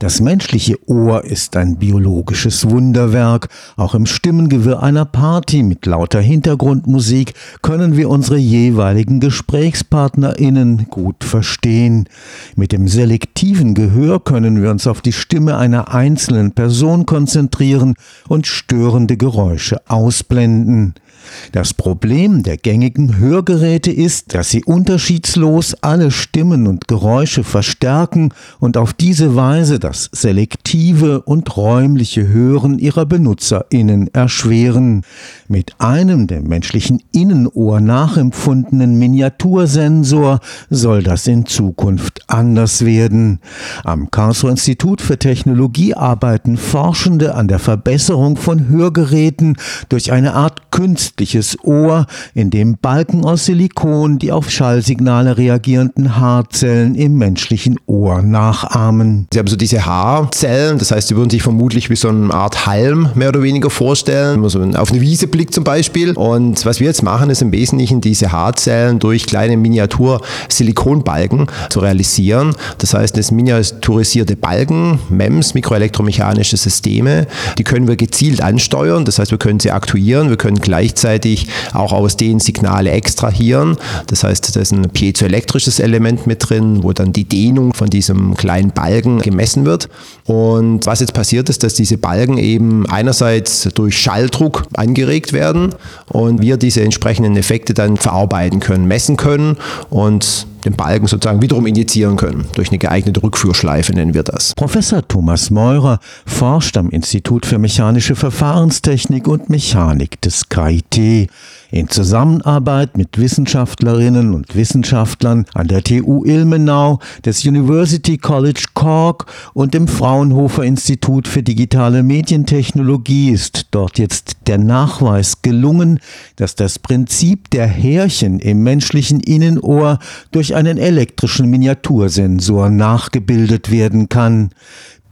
Das menschliche Ohr ist ein biologisches Wunderwerk. Auch im Stimmengewirr einer Party mit lauter Hintergrundmusik können wir unsere jeweiligen GesprächspartnerInnen gut verstehen. Mit dem selektiven Gehör können wir uns auf die Stimme einer einzelnen Person konzentrieren und störende Geräusche ausblenden. Das Problem der gängigen Hörgeräte ist, dass sie unterschiedslos alle Stimmen und Geräusche verstärken und auf diese Weise das selektive und räumliche Hören ihrer BenutzerInnen erschweren. Mit einem dem menschlichen Innenohr nachempfundenen Miniatursensor soll das in Zukunft anders werden. Am Karlsruher Institut für Technologie arbeiten Forschende an der Verbesserung von Hörgeräten durch eine Art künstliches Ohr, in dem Balken aus Silikon die auf Schallsignale reagierenden Haarzellen im menschlichen Ohr nachahmen. Sie haben so diese Haarzellen, das heißt, sie würden sich vermutlich wie so eine Art Halm mehr oder weniger vorstellen, wenn man so auf eine Wiese blickt zum Beispiel. Und was wir jetzt machen, ist im Wesentlichen diese Haarzellen durch kleine Miniatur-Silikonbalken zu realisieren. Das heißt, das miniaturisierte Balken, MEMS, mikroelektromechanische Systeme, die können wir gezielt ansteuern. Das heißt, wir können sie aktuieren, wir können gleichzeitig auch aus denen Signale extrahieren. Das heißt, da ist ein piezoelektrisches Element mit drin, wo dann die Dehnung von diesem kleinen Balken gemessen wird. Und was jetzt passiert ist, dass diese Balken eben einerseits durch Schalldruck angeregt werden und wir diese entsprechenden Effekte dann verarbeiten können, messen können und den Balken sozusagen wiederum injizieren können. Durch eine geeignete Rückführschleife nennen wir das. Professor Thomas Meurer forscht am Institut für mechanische Verfahrenstechnik und Mechanik des KIT in Zusammenarbeit mit Wissenschaftlerinnen und Wissenschaftlern an der TU Ilmenau, des University College Cork und dem Fraunhofer Institut für digitale Medientechnologie ist dort jetzt der Nachweis gelungen, dass das Prinzip der Härchen im menschlichen Innenohr durch einen elektrischen Miniatursensor nachgebildet werden kann.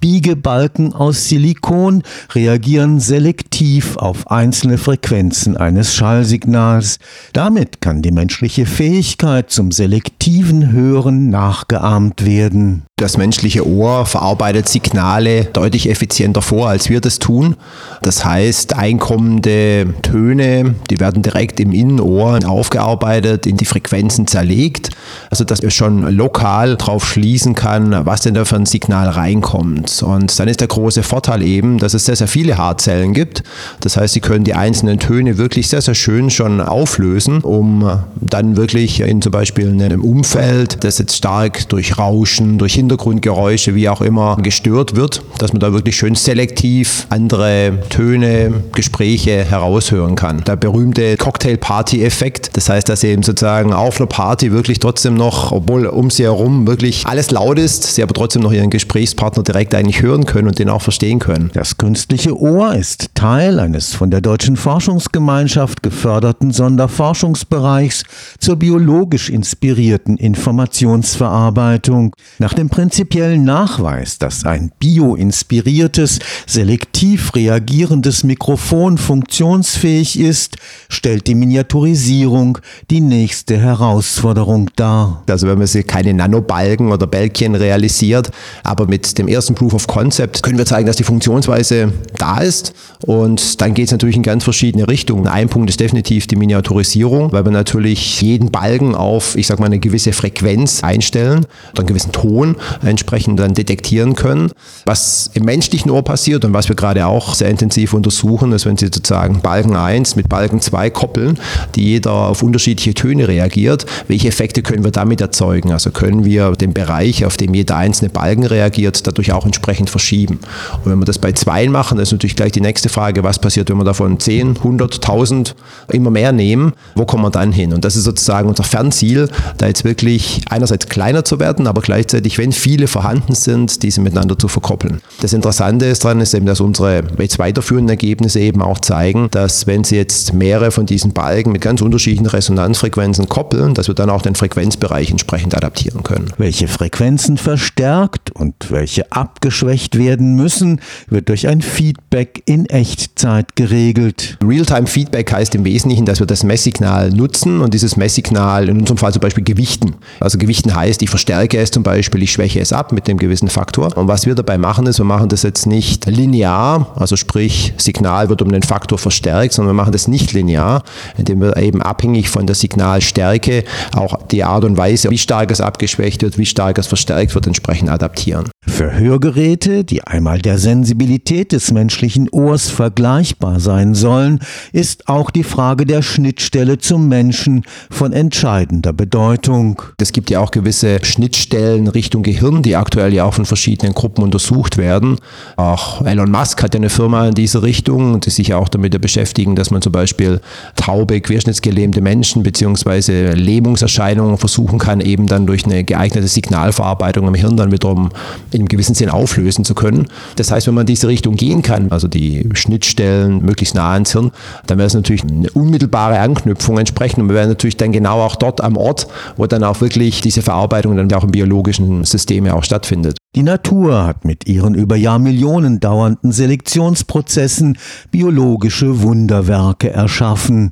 Biegebalken aus Silikon reagieren selektiv auf einzelne Frequenzen eines Schallsignals. Damit kann die menschliche Fähigkeit zum selektiven Hören nachgeahmt werden. Das menschliche Ohr verarbeitet Signale deutlich effizienter vor, als wir das tun. Das heißt, einkommende Töne, die werden direkt im Innenohr aufgearbeitet, in die Frequenzen zerlegt, also dass wir schon lokal drauf schließen kann, was denn da für ein Signal reinkommt. Und dann ist der große Vorteil eben, dass es sehr, sehr viele Haarzellen gibt. Das heißt, Sie können die einzelnen Töne wirklich sehr, sehr schön schon auflösen, um dann wirklich in zum Beispiel einem Umfeld, das jetzt stark durch Rauschen, durch Hin Hintergrundgeräusche, wie auch immer, gestört wird, dass man da wirklich schön selektiv andere Töne, Gespräche heraushören kann. Der berühmte Cocktail-Party-Effekt, das heißt, dass eben sozusagen auf einer Party wirklich trotzdem noch, obwohl um sie herum wirklich alles laut ist, sie aber trotzdem noch ihren Gesprächspartner direkt eigentlich hören können und den auch verstehen können. Das künstliche Ohr ist Teil eines von der Deutschen Forschungsgemeinschaft geförderten Sonderforschungsbereichs zur biologisch inspirierten Informationsverarbeitung. Nach dem prinzipiellen Nachweis, dass ein bioinspiriertes, selektiv reagierendes Mikrofon funktionsfähig ist, stellt die Miniaturisierung die nächste Herausforderung dar. Also wenn man sie keine Nanobalken oder Bälkchen realisiert, aber mit dem ersten Proof of Concept können wir zeigen, dass die Funktionsweise da ist und dann geht es natürlich in ganz verschiedene Richtungen. Ein Punkt ist definitiv die Miniaturisierung, weil wir natürlich jeden Balken auf, ich sag mal, eine gewisse Frequenz einstellen oder einen gewissen Ton entsprechend dann detektieren können. Was im menschlichen Ohr passiert und was wir gerade auch sehr intensiv untersuchen, ist, wenn Sie sozusagen Balken 1 mit Balken 2 koppeln, die jeder auf unterschiedliche Töne reagiert, welche Effekte können wir damit erzeugen? Also können wir den Bereich, auf dem jeder einzelne Balken reagiert, dadurch auch entsprechend verschieben. Und wenn wir das bei zwei machen, ist natürlich gleich die nächste Frage, was passiert, wenn wir davon 10, 100, 1000 immer mehr nehmen, wo kommen wir dann hin? Und das ist sozusagen unser Fernziel, da jetzt wirklich einerseits kleiner zu werden, aber gleichzeitig, wenn viele vorhanden sind, diese miteinander zu verkoppeln. Das Interessante ist daran, ist eben, dass unsere jetzt weiterführenden Ergebnisse eben auch zeigen, dass wenn Sie jetzt mehrere von diesen Balken mit ganz unterschiedlichen Resonanzfrequenzen koppeln, dass wir dann auch den Frequenzbereich entsprechend adaptieren können. Welche Frequenzen verstärkt und welche abgeschlossen abgeschwächt werden müssen, wird durch ein Feedback in Echtzeit geregelt. Realtime-Feedback heißt im Wesentlichen, dass wir das Messsignal nutzen und dieses Messsignal in unserem Fall zum Beispiel gewichten. Also gewichten heißt, ich verstärke es zum Beispiel, ich schwäche es ab mit dem gewissen Faktor. Und was wir dabei machen ist, wir machen das jetzt nicht linear, also sprich Signal wird um den Faktor verstärkt, sondern wir machen das nicht linear, indem wir eben abhängig von der Signalstärke auch die Art und Weise, wie stark es abgeschwächt wird, wie stark es verstärkt wird, entsprechend adaptieren. Für Hörgeräte, die einmal der Sensibilität des menschlichen Ohrs vergleichbar sein sollen, ist auch die Frage der Schnittstelle zum Menschen von entscheidender Bedeutung. Es gibt ja auch gewisse Schnittstellen Richtung Gehirn, die aktuell ja auch von verschiedenen Gruppen untersucht werden. Auch Elon Musk hat ja eine Firma in diese Richtung, die sich ja auch damit beschäftigen, dass man zum Beispiel taube, querschnittsgelähmte Menschen bzw. Lähmungserscheinungen versuchen kann, eben dann durch eine geeignete Signalverarbeitung im Hirn dann wiederum in einem gewissen Sinn auflösen zu können. Das heißt, wenn man diese Richtung gehen kann, also die Schnittstellen möglichst nah ans Hirn, dann wäre es natürlich eine unmittelbare Anknüpfung entsprechend und wir wären natürlich dann genau auch dort am Ort, wo dann auch wirklich diese Verarbeitung dann auch im biologischen System ja auch stattfindet. Die Natur hat mit ihren über Jahrmillionen dauernden Selektionsprozessen biologische Wunderwerke erschaffen.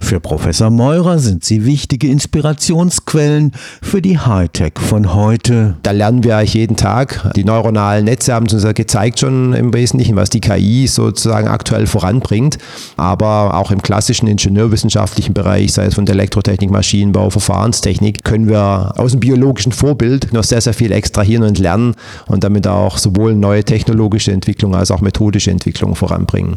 Für Professor Meurer sind sie wichtige Inspirationsquellen für die Hightech von heute. Da lernen wir eigentlich jeden Tag. Die neuronalen Netze haben uns ja gezeigt schon im Wesentlichen, was die KI sozusagen aktuell voranbringt. Aber auch im klassischen ingenieurwissenschaftlichen Bereich, sei es von der Elektrotechnik, Maschinenbau, Verfahrenstechnik, können wir aus dem biologischen Vorbild noch sehr, sehr viel extrahieren und lernen und damit auch sowohl neue technologische Entwicklung als auch methodische Entwicklung voranbringen.